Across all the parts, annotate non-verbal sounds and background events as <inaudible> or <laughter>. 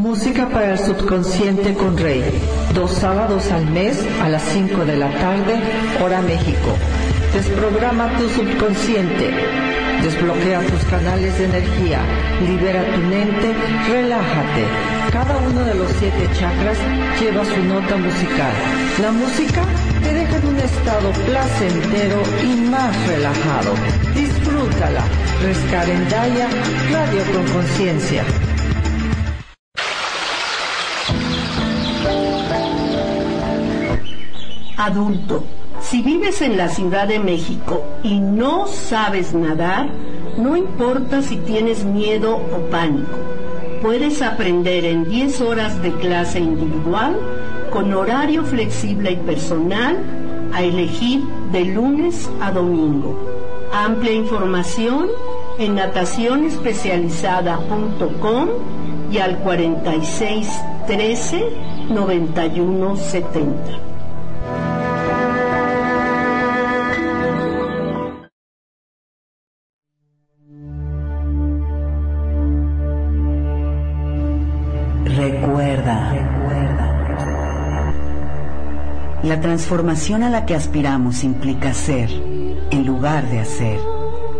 Música para el subconsciente con Rey. Dos sábados al mes a las 5 de la tarde, hora México. Desprograma tu subconsciente. Desbloquea tus canales de energía. Libera tu mente. Relájate. Cada uno de los siete chakras lleva su nota musical. La música te deja en un estado placentero y más relajado. Disfrútala. Rescarendaya, Radio con Conciencia. Adulto, si vives en la Ciudad de México y no sabes nadar, no importa si tienes miedo o pánico. Puedes aprender en 10 horas de clase individual con horario flexible y personal a elegir de lunes a domingo. Amplia información en natacionespecializada.com y al 46 13 La transformación a la que aspiramos implica ser en lugar de hacer,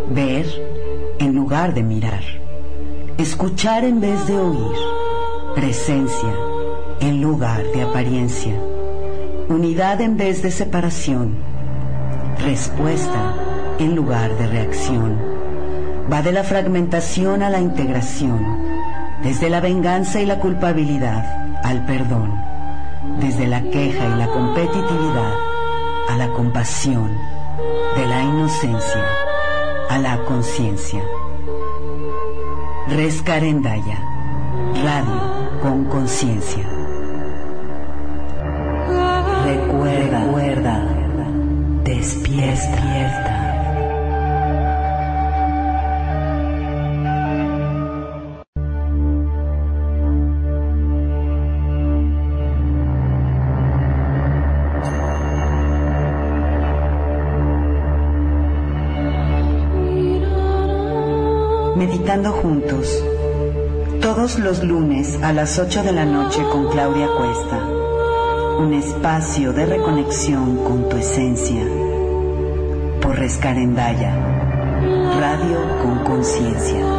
ver en lugar de mirar, escuchar en vez de oír, presencia en lugar de apariencia, unidad en vez de separación, respuesta en lugar de reacción. Va de la fragmentación a la integración, desde la venganza y la culpabilidad al perdón desde la queja y la competitividad a la compasión, de la inocencia a la conciencia. Rescarendaya, radio con conciencia. Recuerda, recuerda, despierta. Meditando juntos, todos los lunes a las 8 de la noche con Claudia Cuesta, un espacio de reconexión con tu esencia, por Rescarendaya, radio con conciencia.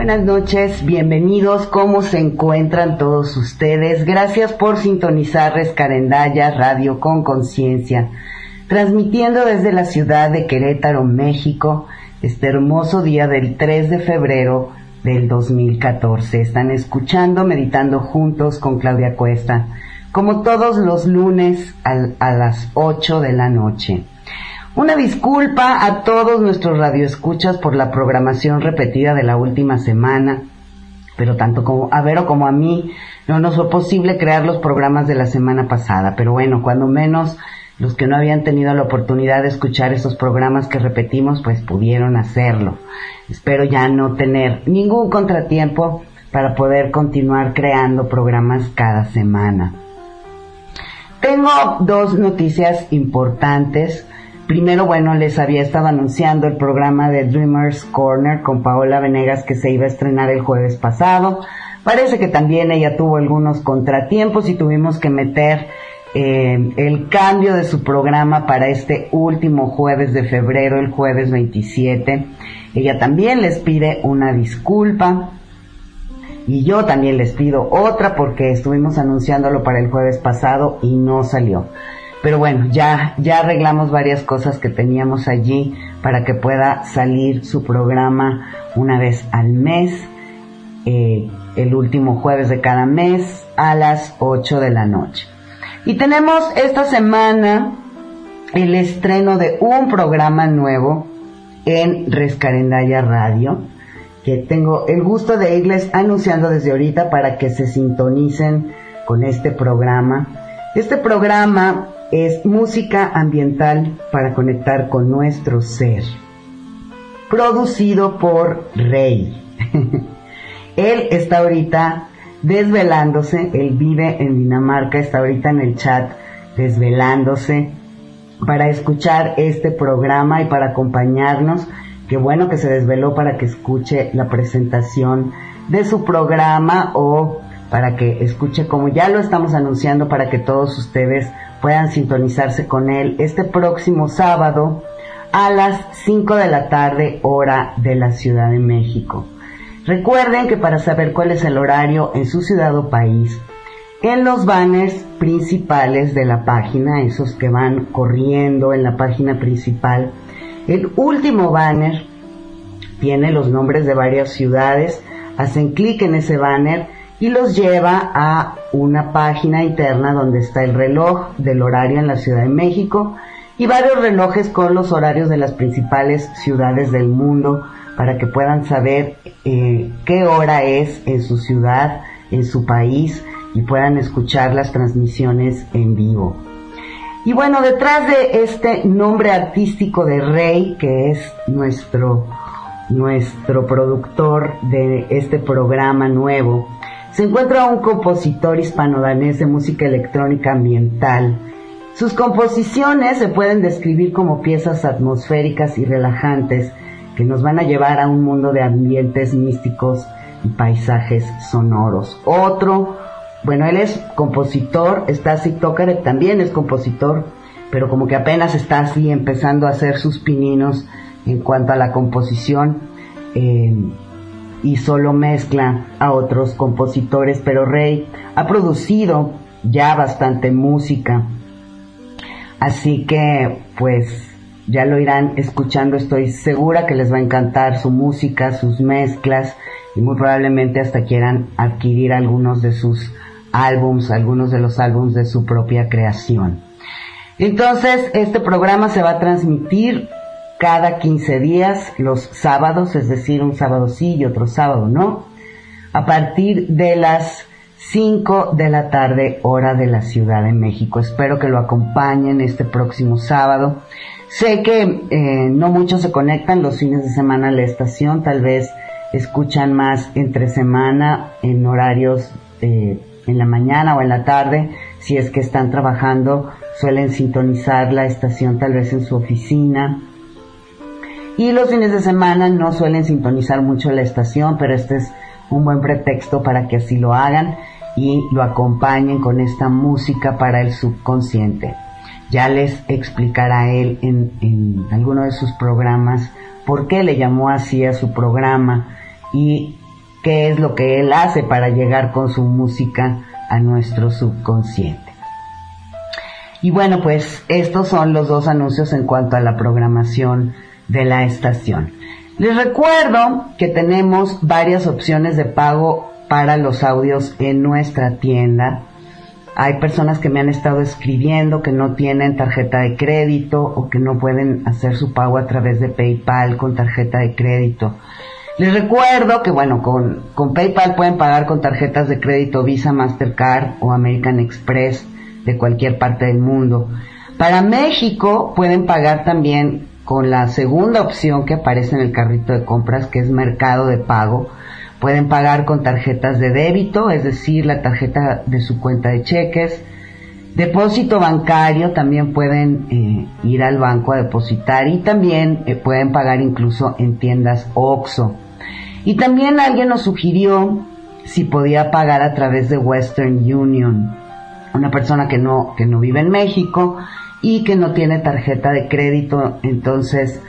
Buenas noches, bienvenidos, ¿cómo se encuentran todos ustedes? Gracias por sintonizar Rescarendaya Radio con Conciencia, transmitiendo desde la ciudad de Querétaro, México, este hermoso día del 3 de febrero del 2014. Están escuchando, meditando juntos con Claudia Cuesta, como todos los lunes a las 8 de la noche. Una disculpa a todos nuestros radioescuchas por la programación repetida de la última semana, pero tanto como a Vero como a mí no nos fue posible crear los programas de la semana pasada, pero bueno, cuando menos los que no habían tenido la oportunidad de escuchar esos programas que repetimos, pues pudieron hacerlo. Espero ya no tener ningún contratiempo para poder continuar creando programas cada semana. Tengo dos noticias importantes Primero, bueno, les había estado anunciando el programa de Dreamers Corner con Paola Venegas que se iba a estrenar el jueves pasado. Parece que también ella tuvo algunos contratiempos y tuvimos que meter eh, el cambio de su programa para este último jueves de febrero, el jueves 27. Ella también les pide una disculpa y yo también les pido otra porque estuvimos anunciándolo para el jueves pasado y no salió. Pero bueno, ya, ya arreglamos varias cosas que teníamos allí para que pueda salir su programa una vez al mes, eh, el último jueves de cada mes a las 8 de la noche. Y tenemos esta semana el estreno de un programa nuevo en Rescarendaya Radio, que tengo el gusto de irles anunciando desde ahorita para que se sintonicen con este programa. Este programa es música ambiental para conectar con nuestro ser. Producido por Rey. <laughs> Él está ahorita desvelándose, él vive en Dinamarca, está ahorita en el chat desvelándose para escuchar este programa y para acompañarnos. Qué bueno que se desveló para que escuche la presentación de su programa o para que escuche como ya lo estamos anunciando para que todos ustedes puedan sintonizarse con él este próximo sábado a las 5 de la tarde hora de la Ciudad de México. Recuerden que para saber cuál es el horario en su ciudad o país, en los banners principales de la página, esos que van corriendo en la página principal, el último banner tiene los nombres de varias ciudades, hacen clic en ese banner y los lleva a una página interna donde está el reloj del horario en la Ciudad de México y varios relojes con los horarios de las principales ciudades del mundo para que puedan saber eh, qué hora es en su ciudad, en su país y puedan escuchar las transmisiones en vivo. Y bueno, detrás de este nombre artístico de Rey, que es nuestro, nuestro productor de este programa nuevo, se encuentra un compositor hispano-danés de música electrónica ambiental. Sus composiciones se pueden describir como piezas atmosféricas y relajantes que nos van a llevar a un mundo de ambientes místicos y paisajes sonoros. Otro, bueno, él es compositor, está así, Tócare también es compositor, pero como que apenas está así empezando a hacer sus pininos en cuanto a la composición eh, y solo mezcla a otros compositores, pero Rey ha producido ya bastante música, así que pues ya lo irán escuchando, estoy segura que les va a encantar su música, sus mezclas y muy probablemente hasta quieran adquirir algunos de sus álbums, algunos de los álbums de su propia creación. Entonces, este programa se va a transmitir cada 15 días, los sábados, es decir, un sábado sí y otro sábado no, a partir de las 5 de la tarde, hora de la Ciudad de México. Espero que lo acompañen este próximo sábado. Sé que eh, no muchos se conectan los fines de semana a la estación, tal vez escuchan más entre semana en horarios en la mañana o en la tarde, si es que están trabajando, suelen sintonizar la estación tal vez en su oficina. Y los fines de semana no suelen sintonizar mucho la estación, pero este es un buen pretexto para que así lo hagan y lo acompañen con esta música para el subconsciente. Ya les explicará él en, en alguno de sus programas por qué le llamó así a su programa y qué es lo que él hace para llegar con su música a nuestro subconsciente. Y bueno, pues estos son los dos anuncios en cuanto a la programación de la estación. Les recuerdo que tenemos varias opciones de pago para los audios en nuestra tienda hay personas que me han estado escribiendo que no tienen tarjeta de crédito o que no pueden hacer su pago a través de PayPal con tarjeta de crédito. Les recuerdo que, bueno, con, con PayPal pueden pagar con tarjetas de crédito Visa, Mastercard o American Express de cualquier parte del mundo. Para México pueden pagar también con la segunda opción que aparece en el carrito de compras, que es Mercado de Pago Pueden pagar con tarjetas de débito, es decir, la tarjeta de su cuenta de cheques. Depósito bancario, también pueden eh, ir al banco a depositar y también eh, pueden pagar incluso en tiendas OXO. Y también alguien nos sugirió si podía pagar a través de Western Union. Una persona que no, que no vive en México y que no tiene tarjeta de crédito, entonces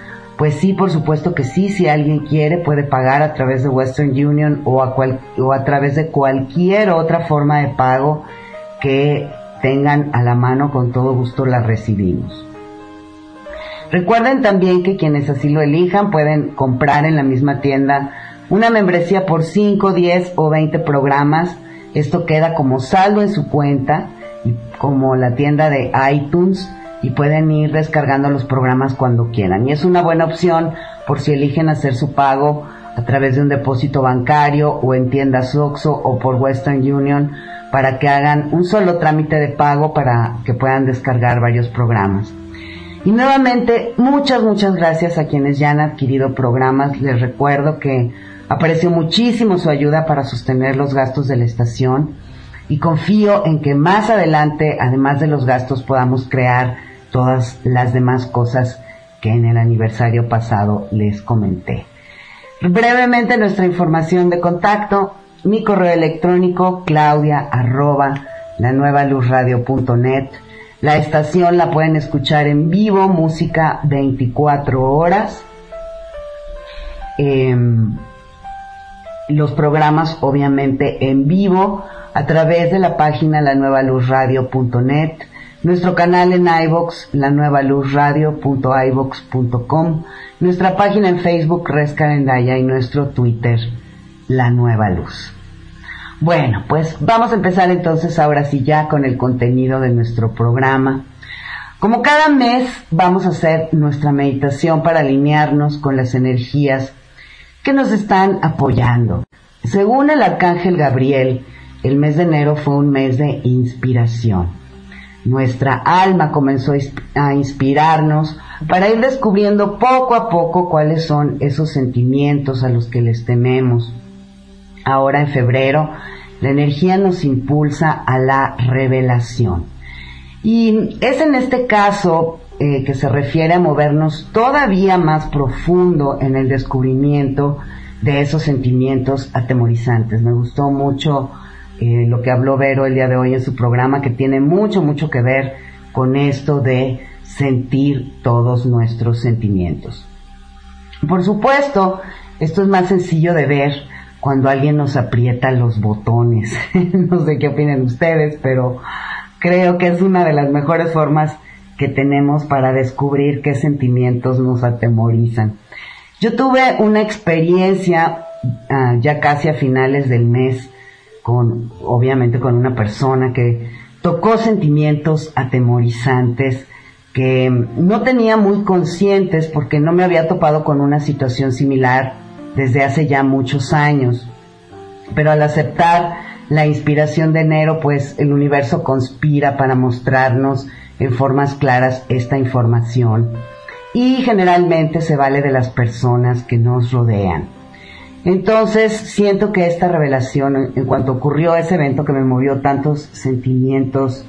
pues sí, por supuesto que sí, si alguien quiere puede pagar a través de Western Union o a, o a través de cualquier otra forma de pago que tengan a la mano, con todo gusto la recibimos. Recuerden también que quienes así lo elijan pueden comprar en la misma tienda una membresía por 5, 10 o 20 programas. Esto queda como saldo en su cuenta como la tienda de iTunes y pueden ir descargando los programas cuando quieran. Y es una buena opción por si eligen hacer su pago a través de un depósito bancario o en tiendas OXXO o por Western Union para que hagan un solo trámite de pago para que puedan descargar varios programas. Y nuevamente, muchas, muchas gracias a quienes ya han adquirido programas. Les recuerdo que Aprecio muchísimo su ayuda para sostener los gastos de la estación y confío en que más adelante, además de los gastos, podamos crear todas las demás cosas que en el aniversario pasado les comenté. Brevemente nuestra información de contacto, mi correo electrónico claudia la estación la pueden escuchar en vivo, música 24 horas. Em, los programas obviamente en vivo a través de la página la nueva luz radio.net nuestro canal en iVox, la nueva luz nuestra página en Facebook, Res Carendaya, y nuestro Twitter, La Nueva Luz. Bueno, pues vamos a empezar entonces ahora sí ya con el contenido de nuestro programa. Como cada mes vamos a hacer nuestra meditación para alinearnos con las energías que nos están apoyando. Según el arcángel Gabriel, el mes de enero fue un mes de inspiración nuestra alma comenzó a inspirarnos para ir descubriendo poco a poco cuáles son esos sentimientos a los que les tememos. Ahora en febrero, la energía nos impulsa a la revelación. Y es en este caso eh, que se refiere a movernos todavía más profundo en el descubrimiento de esos sentimientos atemorizantes. Me gustó mucho lo que habló Vero el día de hoy en su programa, que tiene mucho, mucho que ver con esto de sentir todos nuestros sentimientos. Por supuesto, esto es más sencillo de ver cuando alguien nos aprieta los botones. <laughs> no sé qué opinan ustedes, pero creo que es una de las mejores formas que tenemos para descubrir qué sentimientos nos atemorizan. Yo tuve una experiencia ah, ya casi a finales del mes con, obviamente con una persona que tocó sentimientos atemorizantes que no tenía muy conscientes porque no me había topado con una situación similar desde hace ya muchos años. Pero al aceptar la inspiración de enero, pues el universo conspira para mostrarnos en formas claras esta información. Y generalmente se vale de las personas que nos rodean. Entonces siento que esta revelación, en cuanto ocurrió ese evento que me movió tantos sentimientos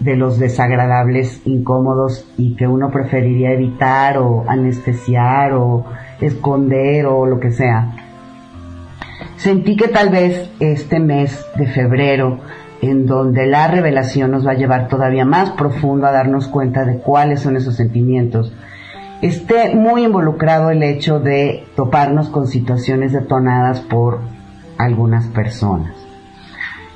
de los desagradables, incómodos y que uno preferiría evitar o anestesiar o esconder o lo que sea, sentí que tal vez este mes de febrero, en donde la revelación nos va a llevar todavía más profundo a darnos cuenta de cuáles son esos sentimientos, esté muy involucrado el hecho de toparnos con situaciones detonadas por algunas personas.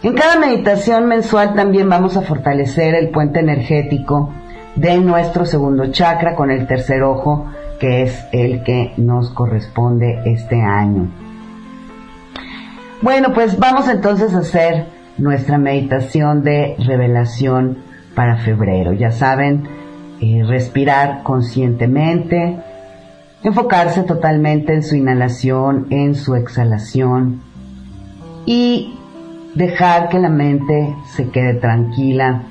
En cada meditación mensual también vamos a fortalecer el puente energético de nuestro segundo chakra con el tercer ojo, que es el que nos corresponde este año. Bueno, pues vamos entonces a hacer nuestra meditación de revelación para febrero. Ya saben, eh, respirar conscientemente, enfocarse totalmente en su inhalación, en su exhalación y dejar que la mente se quede tranquila.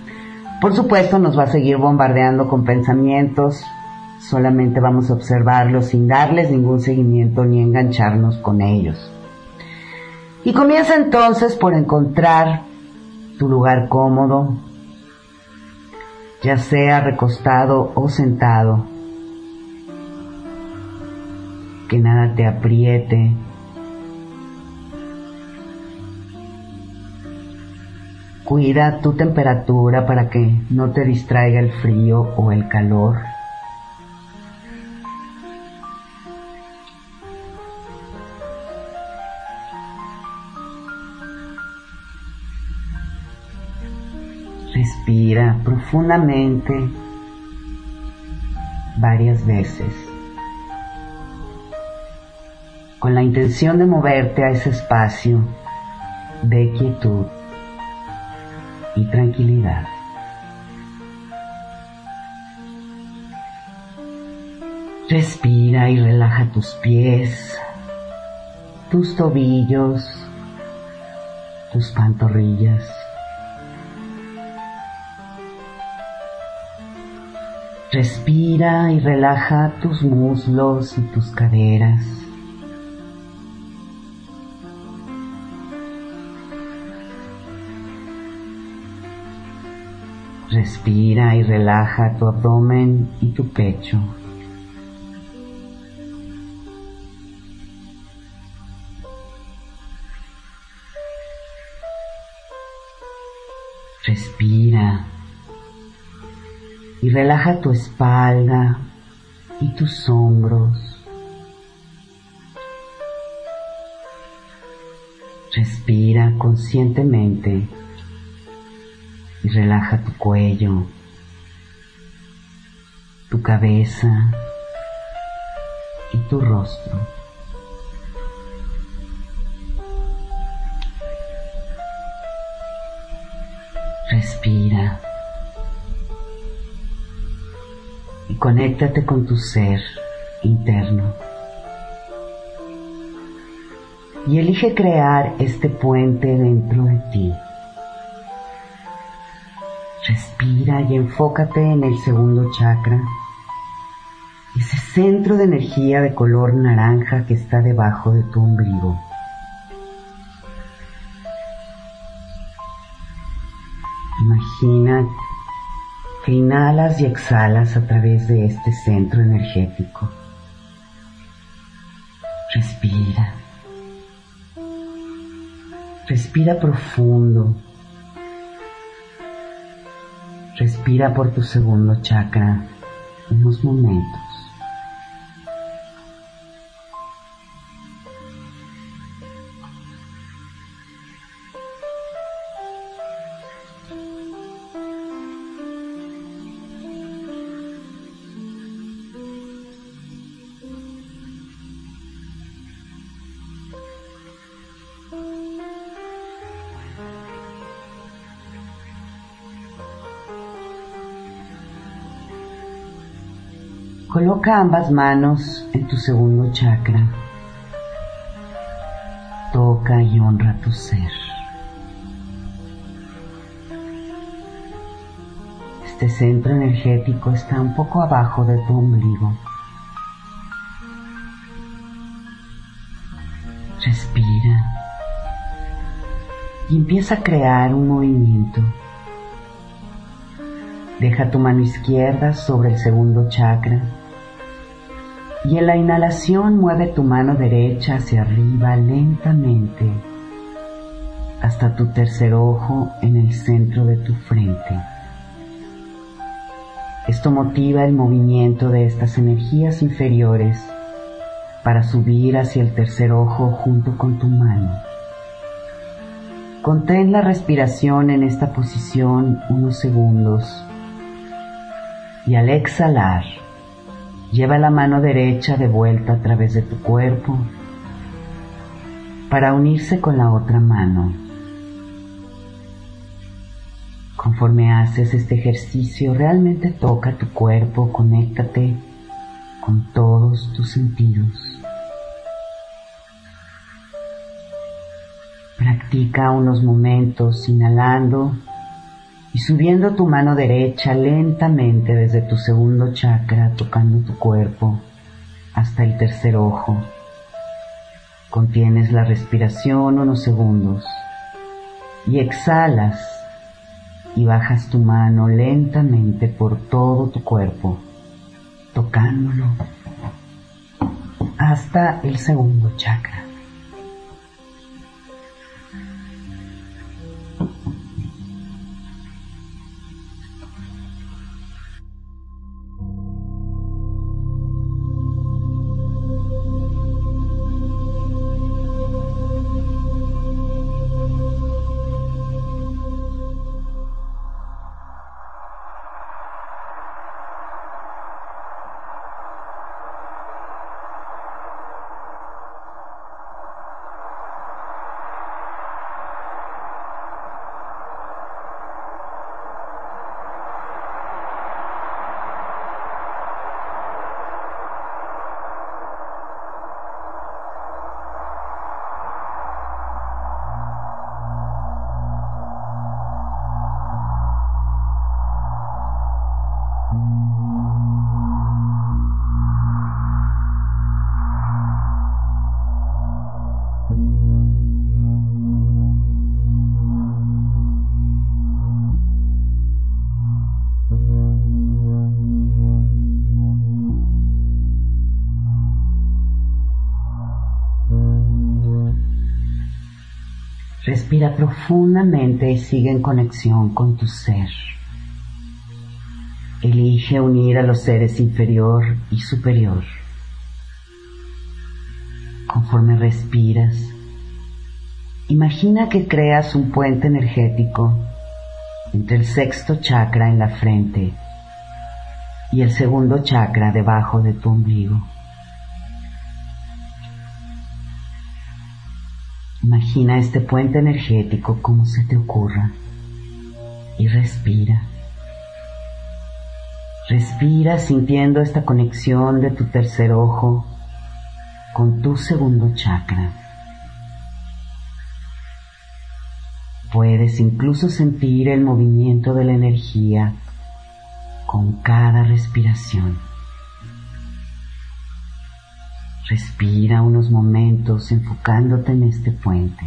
Por supuesto nos va a seguir bombardeando con pensamientos, solamente vamos a observarlos sin darles ningún seguimiento ni engancharnos con ellos. Y comienza entonces por encontrar tu lugar cómodo, ya sea recostado o sentado. Que nada te apriete. Cuida tu temperatura para que no te distraiga el frío o el calor. Respira profundamente varias veces con la intención de moverte a ese espacio de quietud y tranquilidad. Respira y relaja tus pies, tus tobillos, tus pantorrillas. Respira y relaja tus muslos y tus caderas. Respira y relaja tu abdomen y tu pecho. Y relaja tu espalda y tus hombros. Respira conscientemente y relaja tu cuello, tu cabeza y tu rostro. Respira conéctate con tu ser interno. Y elige crear este puente dentro de ti. Respira y enfócate en el segundo chakra, ese centro de energía de color naranja que está debajo de tu ombligo. Imagina inhalas y exhalas a través de este centro energético. Respira. Respira profundo Respira por tu segundo chakra unos momentos. Coloca ambas manos en tu segundo chakra. Toca y honra tu ser. Este centro energético está un poco abajo de tu ombligo. Respira y empieza a crear un movimiento. Deja tu mano izquierda sobre el segundo chakra y en la inhalación mueve tu mano derecha hacia arriba lentamente hasta tu tercer ojo en el centro de tu frente. Esto motiva el movimiento de estas energías inferiores para subir hacia el tercer ojo junto con tu mano. Contén la respiración en esta posición unos segundos y al exhalar, Lleva la mano derecha de vuelta a través de tu cuerpo para unirse con la otra mano. Conforme haces este ejercicio, realmente toca tu cuerpo, conéctate con todos tus sentidos. Practica unos momentos inhalando y subiendo tu mano derecha lentamente desde tu segundo chakra, tocando tu cuerpo hasta el tercer ojo. Contienes la respiración unos segundos y exhalas y bajas tu mano lentamente por todo tu cuerpo, tocándolo hasta el segundo chakra. Respira profundamente y sigue en conexión con tu ser. Elige unir a los seres inferior y superior. Conforme respiras, imagina que creas un puente energético entre el sexto chakra en la frente y el segundo chakra debajo de tu ombligo. Imagina este puente energético como se te ocurra y respira. Respira sintiendo esta conexión de tu tercer ojo con tu segundo chakra. Puedes incluso sentir el movimiento de la energía con cada respiración. Respira unos momentos enfocándote en este puente.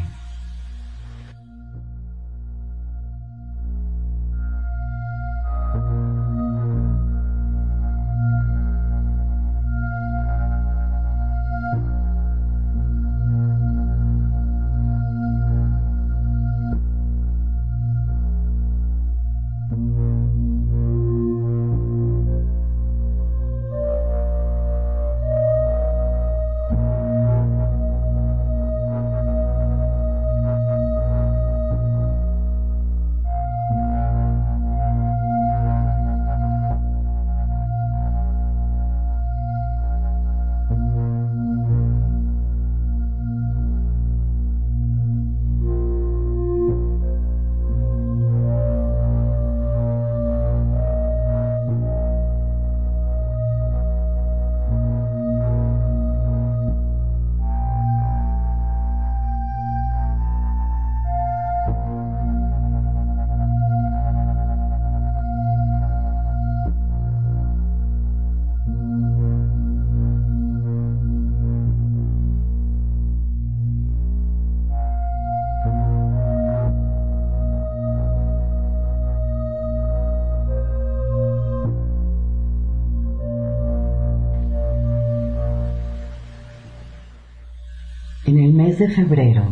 De febrero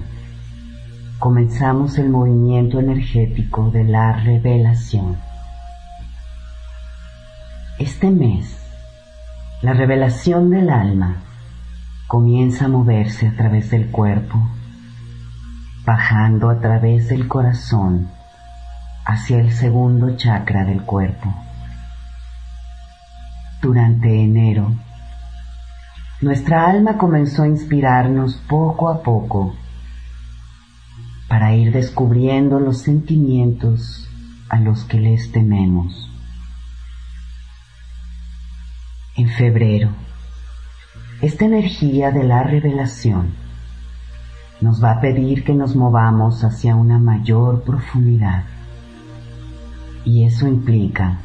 comenzamos el movimiento energético de la revelación. Este mes, la revelación del alma comienza a moverse a través del cuerpo, bajando a través del corazón hacia el segundo chakra del cuerpo. Durante enero, nuestra alma comenzó a inspirarnos poco a poco para ir descubriendo los sentimientos a los que les tememos. En febrero, esta energía de la revelación nos va a pedir que nos movamos hacia una mayor profundidad. Y eso implica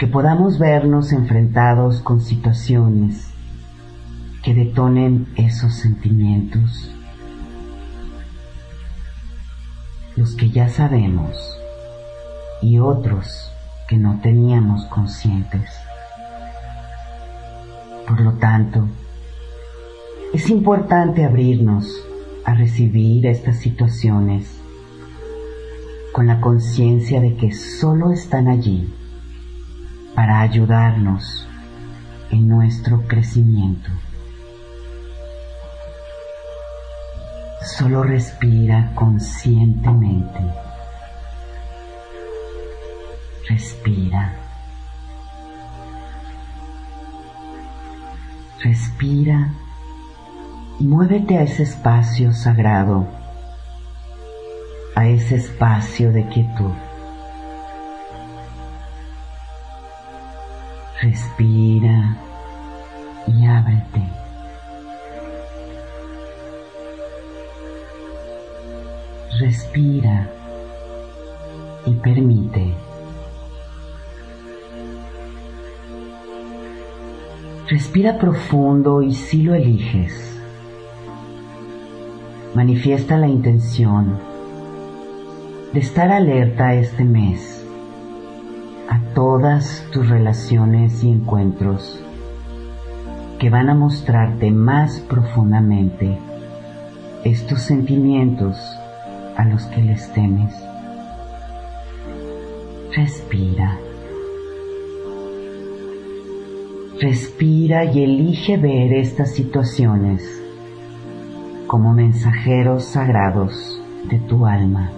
que podamos vernos enfrentados con situaciones que detonen esos sentimientos, los que ya sabemos y otros que no teníamos conscientes. Por lo tanto, es importante abrirnos a recibir estas situaciones con la conciencia de que solo están allí para ayudarnos en nuestro crecimiento. Solo respira conscientemente. Respira. Respira muévete a ese espacio sagrado, a ese espacio de quietud. Respira y ábrete. Respira y permite. Respira profundo y si lo eliges, manifiesta la intención de estar alerta este mes a todas tus relaciones y encuentros que van a mostrarte más profundamente estos sentimientos a los que les temes. Respira. Respira y elige ver estas situaciones como mensajeros sagrados de tu alma.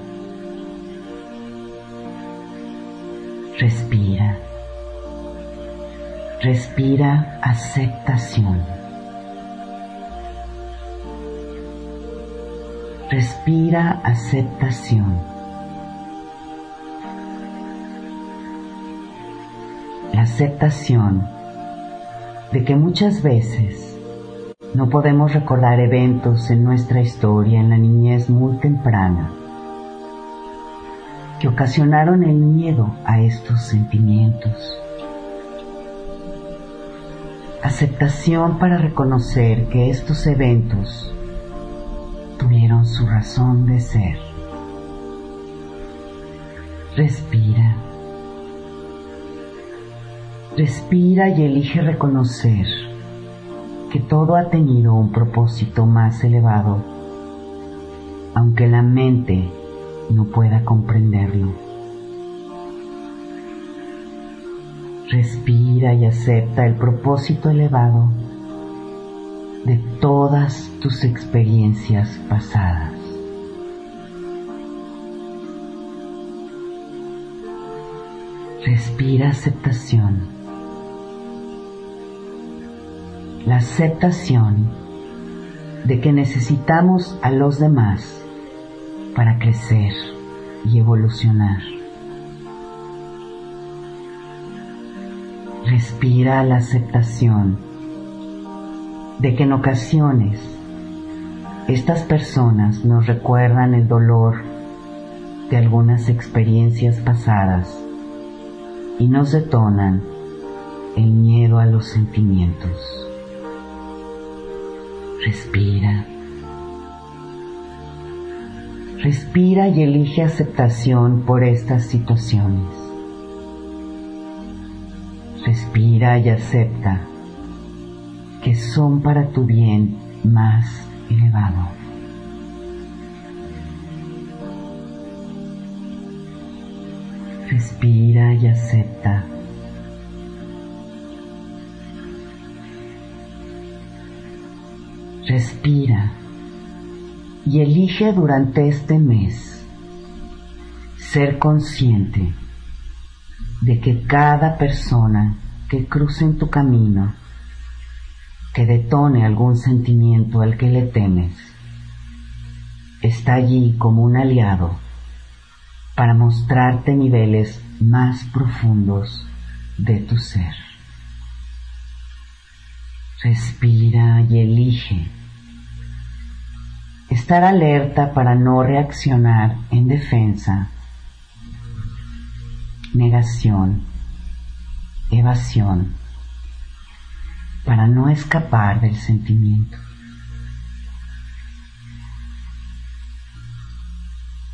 Respira. Respira aceptación. Respira aceptación. La aceptación de que muchas veces no podemos recordar eventos en nuestra historia en la niñez muy temprana que ocasionaron el miedo a estos sentimientos. Aceptación para reconocer que estos eventos tuvieron su razón de ser. Respira. Respira y elige reconocer que todo ha tenido un propósito más elevado, aunque la mente no pueda comprenderlo. Respira y acepta el propósito elevado de todas tus experiencias pasadas. Respira aceptación. La aceptación de que necesitamos a los demás para crecer y evolucionar. Respira la aceptación de que en ocasiones estas personas nos recuerdan el dolor de algunas experiencias pasadas y nos detonan el miedo a los sentimientos. Respira. Respira y elige aceptación por estas situaciones. Respira y acepta que son para tu bien más elevado. Respira y acepta. Respira y elige durante este mes ser consciente de que cada persona que cruce en tu camino, que detone algún sentimiento al que le temes, está allí como un aliado para mostrarte niveles más profundos de tu ser. Respira y elige estar alerta para no reaccionar en defensa, negación, evasión, para no escapar del sentimiento.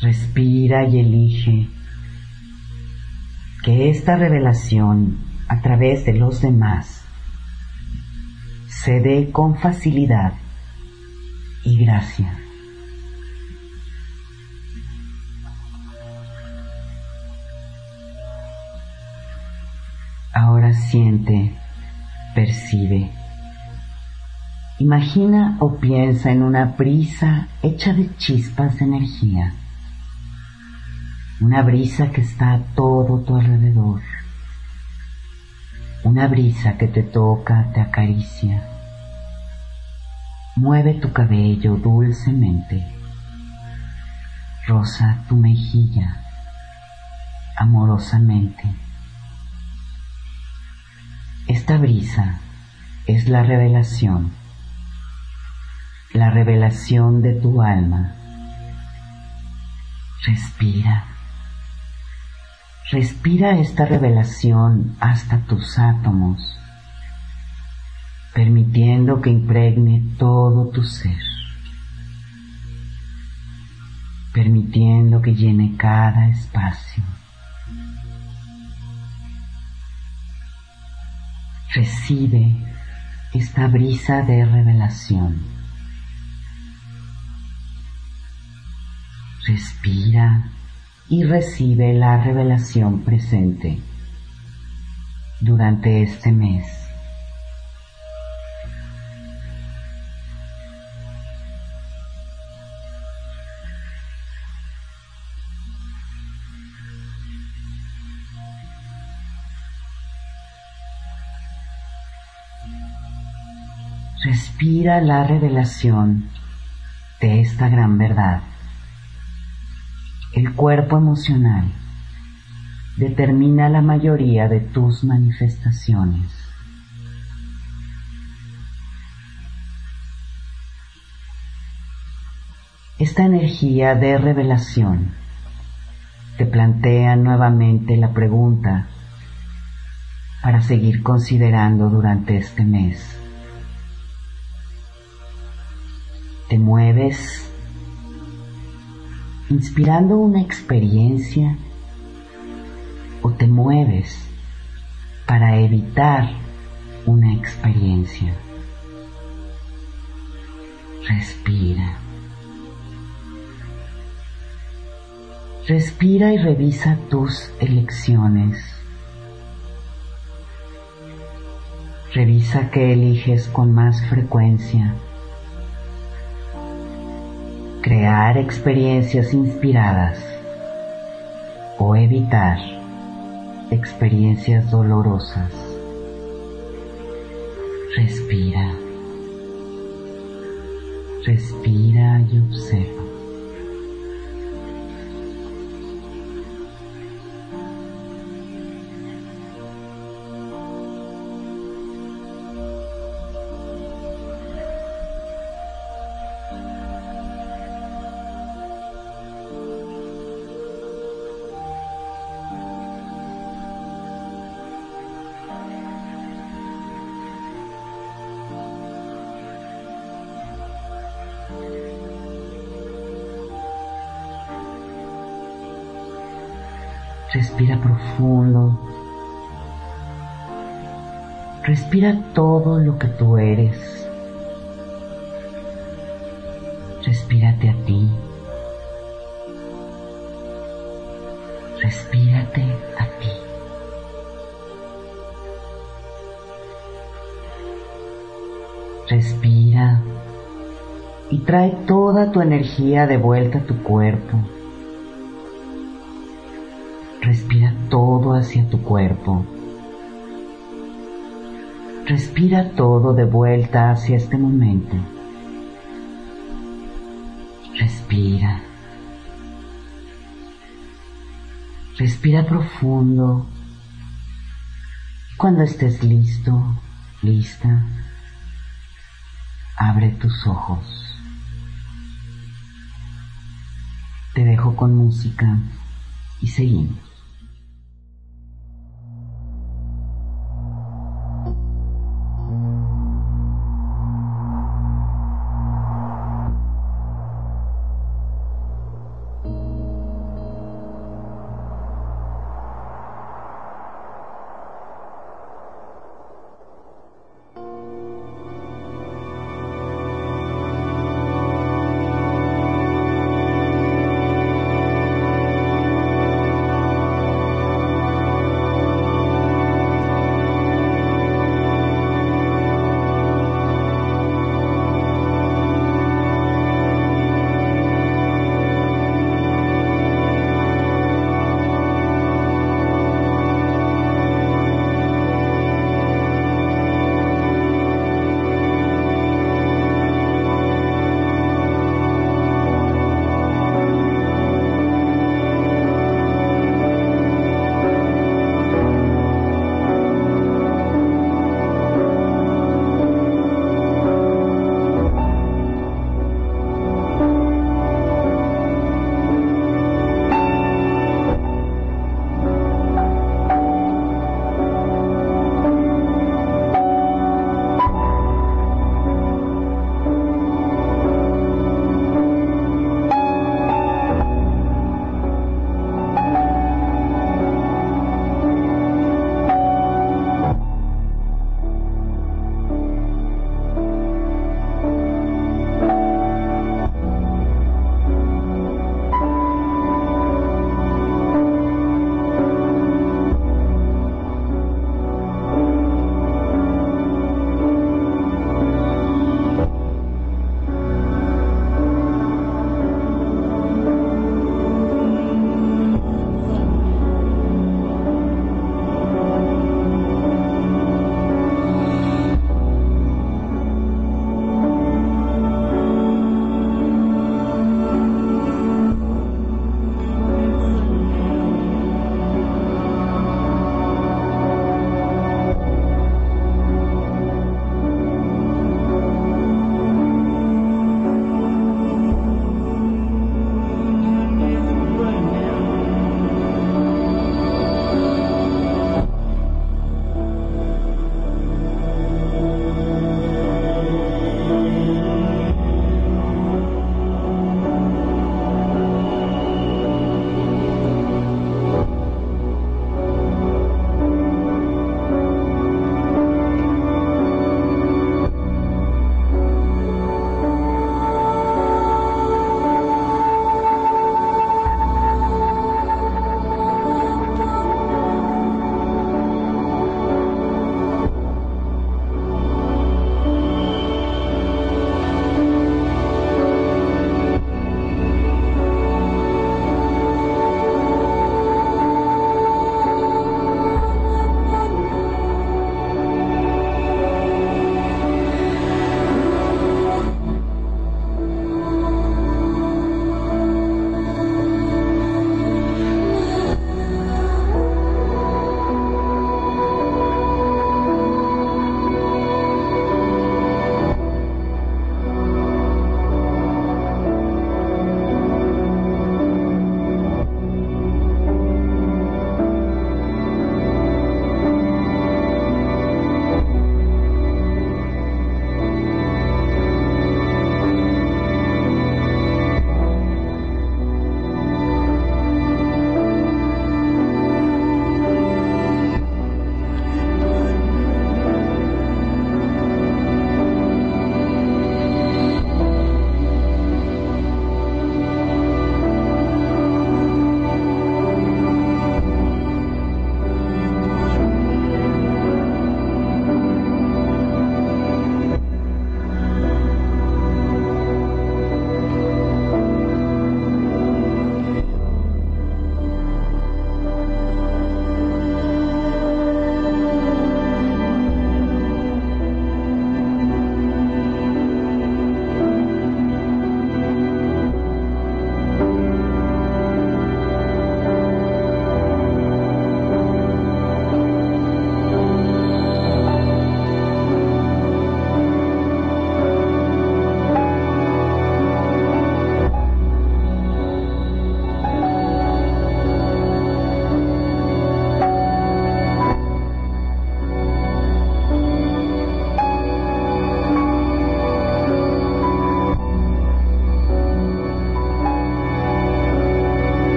Respira y elige que esta revelación a través de los demás se dé con facilidad y gracia. Ahora siente, percibe. Imagina o piensa en una brisa hecha de chispas de energía. Una brisa que está a todo tu alrededor. Una brisa que te toca, te acaricia Mueve tu cabello dulcemente. Rosa tu mejilla amorosamente. Esta brisa es la revelación, la revelación de tu alma. Respira. Respira esta revelación hasta tus átomos permitiendo que impregne todo tu ser, permitiendo que llene cada espacio. recibe esta brisa de revelación. Respira y recibe la revelación presente durante este mes. Respira la revelación de esta gran verdad. El cuerpo emocional determina la mayoría de tus manifestaciones. Esta energía de revelación te plantea nuevamente la pregunta para seguir considerando durante este mes. Te mueves inspirando una experiencia o te mueves para evitar una experiencia. Respira. Respira y revisa tus elecciones. Revisa qué eliges con más frecuencia crear experiencias inspiradas o evitar experiencias dolorosas. Respira. Respira y observa. Profundo. Respira todo lo que tú eres. Respírate a ti. Respírate a ti. Respira y trae toda tu energía de vuelta a tu cuerpo. Todo hacia tu cuerpo. Respira todo de vuelta hacia este momento. Respira. Respira profundo. Cuando estés listo, lista, abre tus ojos. Te dejo con música y seguimos.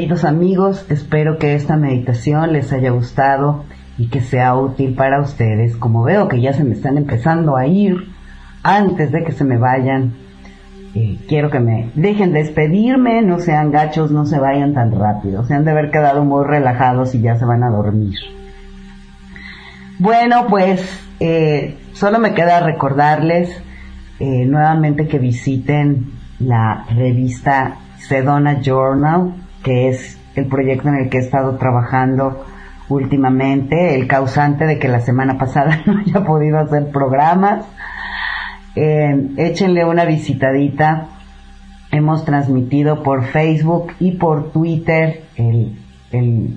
Queridos amigos, espero que esta meditación les haya gustado y que sea útil para ustedes. Como veo que ya se me están empezando a ir antes de que se me vayan, eh, quiero que me dejen despedirme, no sean gachos, no se vayan tan rápido, se han de haber quedado muy relajados y ya se van a dormir. Bueno, pues eh, solo me queda recordarles eh, nuevamente que visiten la revista Sedona Journal, que es el proyecto en el que he estado trabajando últimamente, el causante de que la semana pasada <laughs> no haya podido hacer programas. Eh, échenle una visitadita. Hemos transmitido por Facebook y por Twitter el, el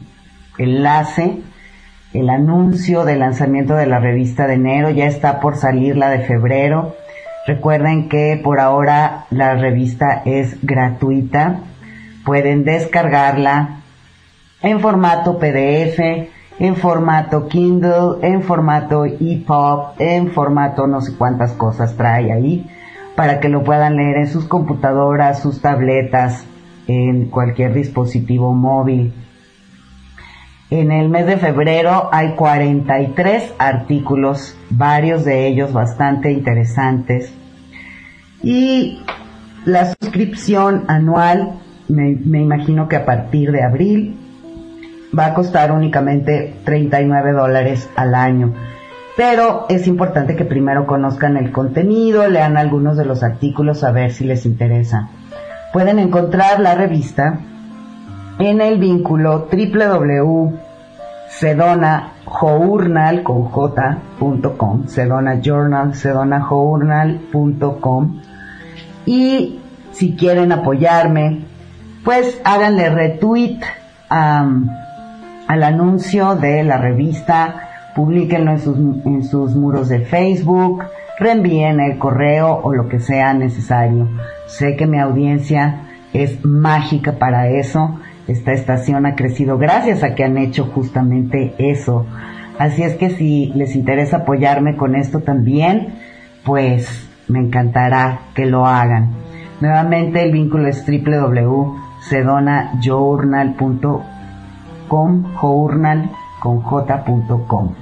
enlace, el anuncio del lanzamiento de la revista de enero. Ya está por salir la de febrero. Recuerden que por ahora la revista es gratuita. Pueden descargarla en formato PDF, en formato Kindle, en formato EPUB, en formato no sé cuántas cosas trae ahí para que lo puedan leer en sus computadoras, sus tabletas, en cualquier dispositivo móvil. En el mes de febrero hay 43 artículos, varios de ellos bastante interesantes. Y la suscripción anual, me, imagino que a partir de abril, va a costar únicamente 39 dólares al año. Pero es importante que primero conozcan el contenido, lean algunos de los artículos a ver si les interesa. Pueden encontrar la revista en el vínculo www.sedonajournal con j.com, Sedona Journal, sedonajournal.com y si quieren apoyarme, pues háganle retweet al anuncio de la revista, publiquenlo en sus, en sus muros de Facebook, reenvíen el correo o lo que sea necesario. Sé que mi audiencia es mágica para eso. Esta estación ha crecido gracias a que han hecho justamente eso. Así es que si les interesa apoyarme con esto también, pues me encantará que lo hagan. Nuevamente el vínculo es www.sedonajournal.com, journal con j.com.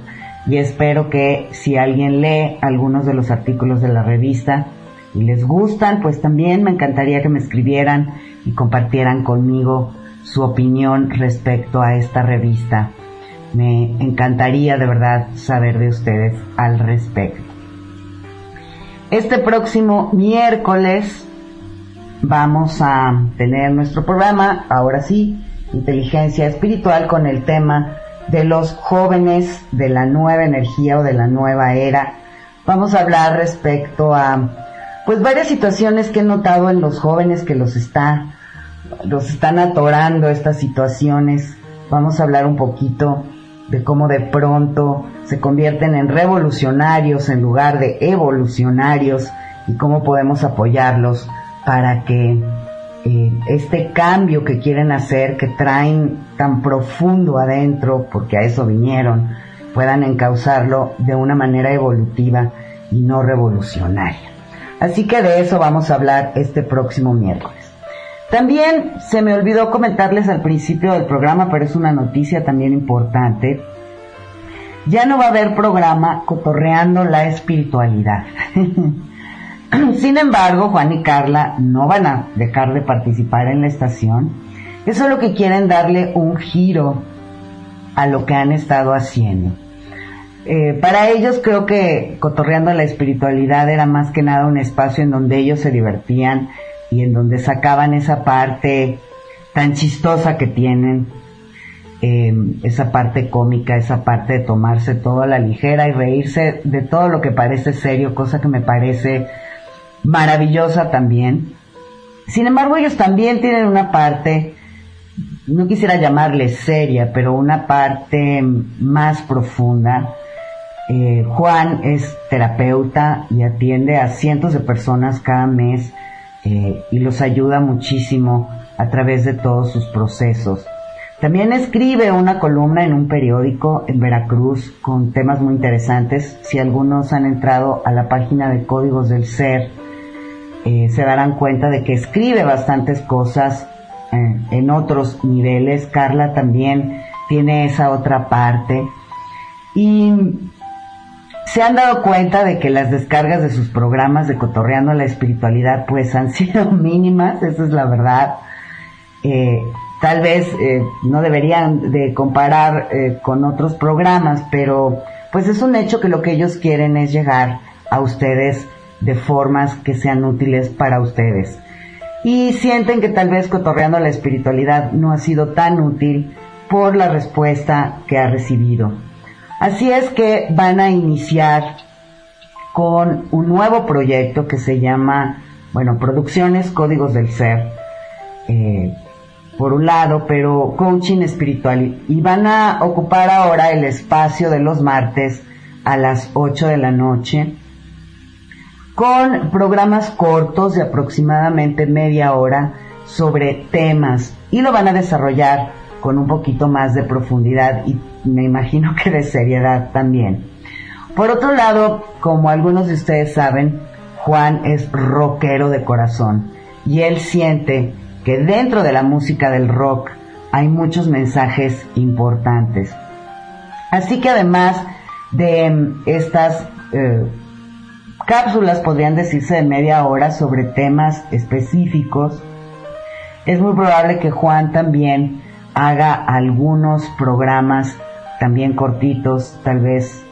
Y espero que si alguien lee algunos de los artículos de la revista y les gustan, pues también me encantaría que me escribieran y compartieran conmigo su opinión respecto a esta revista. Me encantaría de verdad saber de ustedes al respecto. Este próximo miércoles vamos a tener nuestro programa, ahora sí, inteligencia espiritual con el tema de los jóvenes de la nueva energía o de la nueva era. Vamos a hablar respecto a pues varias situaciones que he notado en los jóvenes que los está los están atorando estas situaciones. Vamos a hablar un poquito de cómo de pronto se convierten en revolucionarios en lugar de evolucionarios y cómo podemos apoyarlos para que eh, este cambio que quieren hacer, que traen tan profundo adentro, porque a eso vinieron, puedan encauzarlo de una manera evolutiva y no revolucionaria. Así que de eso vamos a hablar este próximo miércoles. También se me olvidó comentarles al principio del programa, pero es una noticia también importante. Ya no va a haber programa cotorreando la espiritualidad. <laughs> <clears throat> Sin embargo, Juan y Carla no van a dejar de participar en la estación. Es lo que quieren darle un giro a lo que han estado haciendo. Eh, para ellos creo que cotorreando la espiritualidad era más que nada un espacio en donde ellos se divertían y en donde sacaban esa parte tan chistosa que tienen, em, esa parte cómica, esa parte de tomarse todo a la ligera y reírse de todo lo que parece serio, cosa que me parece maravillosa también. Sin embargo, ellos también tienen una parte, no quisiera llamarle seria, pero una parte más profunda. Eh, Juan es terapeuta y atiende a cientos de personas cada mes eh, y los ayuda muchísimo a través de todos sus procesos. También escribe una columna en un periódico en Veracruz con temas muy interesantes. Si algunos han entrado a la página de Códigos del Ser, eh, se darán cuenta de que escribe bastantes cosas eh, en otros niveles. Carla también tiene esa otra parte. Y se han dado cuenta de que las descargas de sus programas de Cotorreando la Espiritualidad pues han sido <laughs> mínimas, esa es la verdad. Eh, tal vez no deberían de comparar con otros programas, pero pues es un hecho que lo que ellos quieren es llegar a ustedes de formas que sean útiles para ustedes. Y sienten que tal vez Cotorreando la Espiritualidad no ha sido tan útil por la respuesta que ha recibido. Así es que van a iniciar con un nuevo proyecto que se llama, bueno, Producciones Códigos del Ser, eh, por un lado, pero coaching espiritual. Y van a ocupar ahora el espacio de los martes a las 8 de la noche con programas cortos de aproximadamente media hora sobre temas y lo van a desarrollar con un poquito más de profundidad y me imagino que de seriedad también. Por otro lado, como algunos de ustedes saben, Juan es rockero de corazón y él siente que dentro de la música del rock hay muchos mensajes importantes. Así que además de estas eh, cápsulas, podrían decirse de media hora sobre temas específicos, es muy probable que Juan también haga algunos programas también cortitos, tal vez,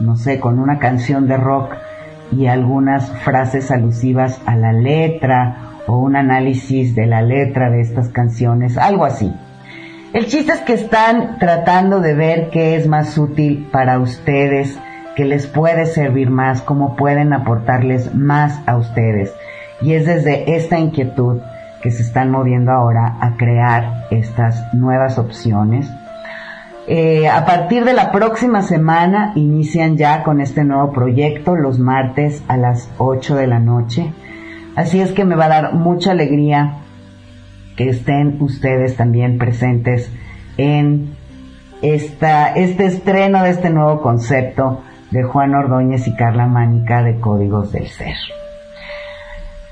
no sé, con una canción de rock y algunas frases alusivas a la letra o un análisis de la letra de estas canciones, algo así. El chiste es que están tratando de ver qué es más útil para ustedes, que les puede servir más, cómo pueden aportarles más a ustedes. Y es desde esta inquietud que se están moviendo ahora a crear estas nuevas opciones. Eh, a partir de la próxima semana inician ya con este nuevo proyecto los martes a las 8 de la noche. Así es que me va a dar mucha alegría que estén ustedes también presentes en esta, este estreno de este nuevo concepto de Juan Ordóñez y Carla Mánica de Códigos del Ser.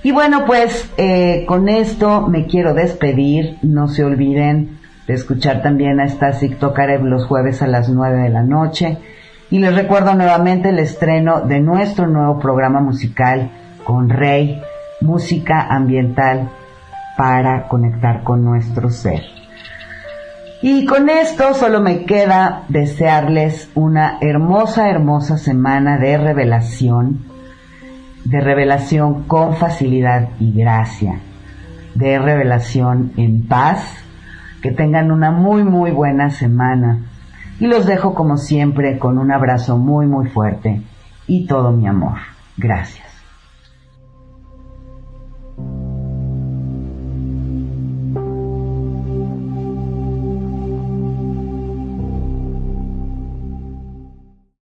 Y bueno, pues eh, con esto me quiero despedir. No se olviden de escuchar también a Stasik Tokarev los jueves a las 9 de la noche. Y les recuerdo nuevamente el estreno de nuestro nuevo programa musical con Rey, música ambiental para conectar con nuestro ser. Y con esto solo me queda desearles una hermosa, hermosa semana de revelación de revelación con facilidad y gracia, de revelación en paz, que tengan una muy muy buena semana y los dejo como siempre con un abrazo muy muy fuerte y todo mi amor. Gracias.